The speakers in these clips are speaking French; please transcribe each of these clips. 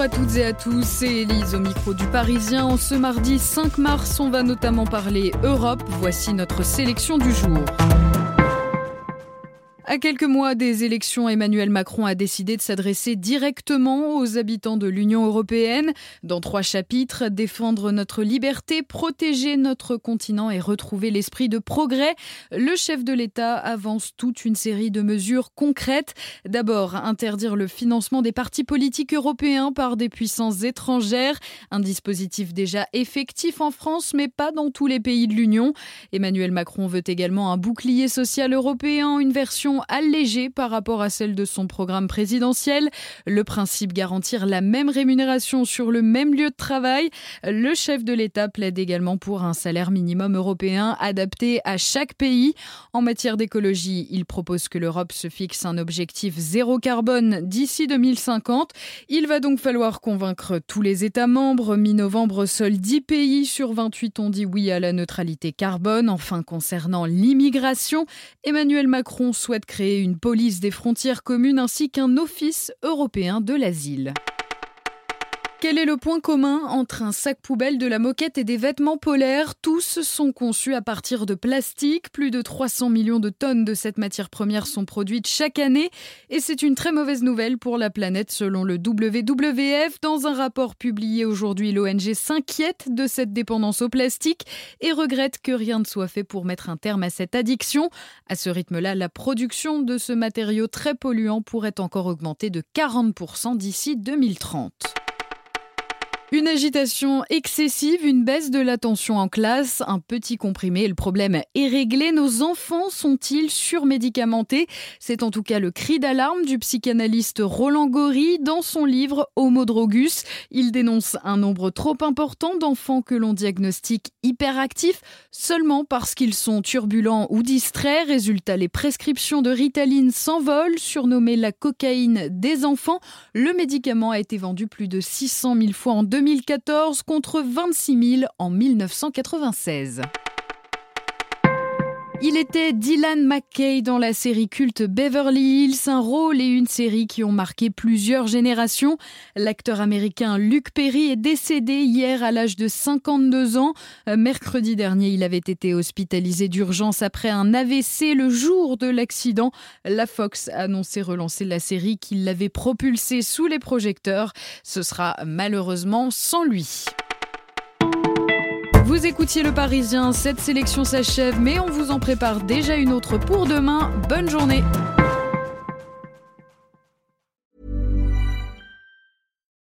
Bonjour à toutes et à tous, c'est Elise au micro du Parisien. En ce mardi 5 mars, on va notamment parler Europe. Voici notre sélection du jour. À quelques mois des élections, Emmanuel Macron a décidé de s'adresser directement aux habitants de l'Union européenne. Dans trois chapitres, défendre notre liberté, protéger notre continent et retrouver l'esprit de progrès, le chef de l'État avance toute une série de mesures concrètes. D'abord, interdire le financement des partis politiques européens par des puissances étrangères, un dispositif déjà effectif en France mais pas dans tous les pays de l'Union. Emmanuel Macron veut également un bouclier social européen, une version allégée par rapport à celle de son programme présidentiel. Le principe garantir la même rémunération sur le même lieu de travail. Le chef de l'État plaide également pour un salaire minimum européen adapté à chaque pays. En matière d'écologie, il propose que l'Europe se fixe un objectif zéro carbone d'ici 2050. Il va donc falloir convaincre tous les États membres. Mi-novembre, seuls 10 pays sur 28 ont dit oui à la neutralité carbone. Enfin, concernant l'immigration, Emmanuel Macron souhaite créer une police des frontières communes ainsi qu'un office européen de l'asile. Quel est le point commun entre un sac poubelle, de la moquette et des vêtements polaires? Tous sont conçus à partir de plastique. Plus de 300 millions de tonnes de cette matière première sont produites chaque année. Et c'est une très mauvaise nouvelle pour la planète selon le WWF. Dans un rapport publié aujourd'hui, l'ONG s'inquiète de cette dépendance au plastique et regrette que rien ne soit fait pour mettre un terme à cette addiction. À ce rythme-là, la production de ce matériau très polluant pourrait encore augmenter de 40% d'ici 2030. Une agitation excessive, une baisse de l'attention en classe, un petit comprimé, le problème est réglé. Nos enfants sont-ils surmédicamentés? C'est en tout cas le cri d'alarme du psychanalyste Roland Gori dans son livre Homo Drogus. Il dénonce un nombre trop important d'enfants que l'on diagnostique hyperactifs seulement parce qu'ils sont turbulents ou distraits. Résultat, les prescriptions de Ritaline s'envolent, surnommée la cocaïne des enfants. Le médicament a été vendu plus de 600 000 fois en 2014 contre 26 000 en 1996. Il était Dylan McKay dans la série culte Beverly Hills, un rôle et une série qui ont marqué plusieurs générations. L'acteur américain Luke Perry est décédé hier à l'âge de 52 ans. Euh, mercredi dernier, il avait été hospitalisé d'urgence après un AVC le jour de l'accident. La Fox a annoncé relancer la série qui l'avait propulsé sous les projecteurs. Ce sera malheureusement sans lui. Vous écoutiez le Parisien, cette sélection s'achève, mais on vous en prépare déjà une autre pour demain. Bonne journée.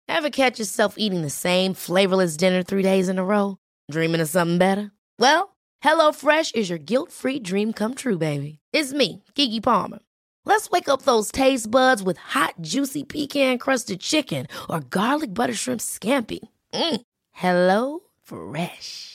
Ever catch yourself eating the same flavorless dinner three days in a row? Dreaming of something better? Well, HelloFresh is your guilt-free dream come true, baby. It's me, Kiki Palmer. Let's wake up those taste buds with hot, juicy pecan-crusted chicken or garlic butter shrimp scampi. Mm. Hello Fresh.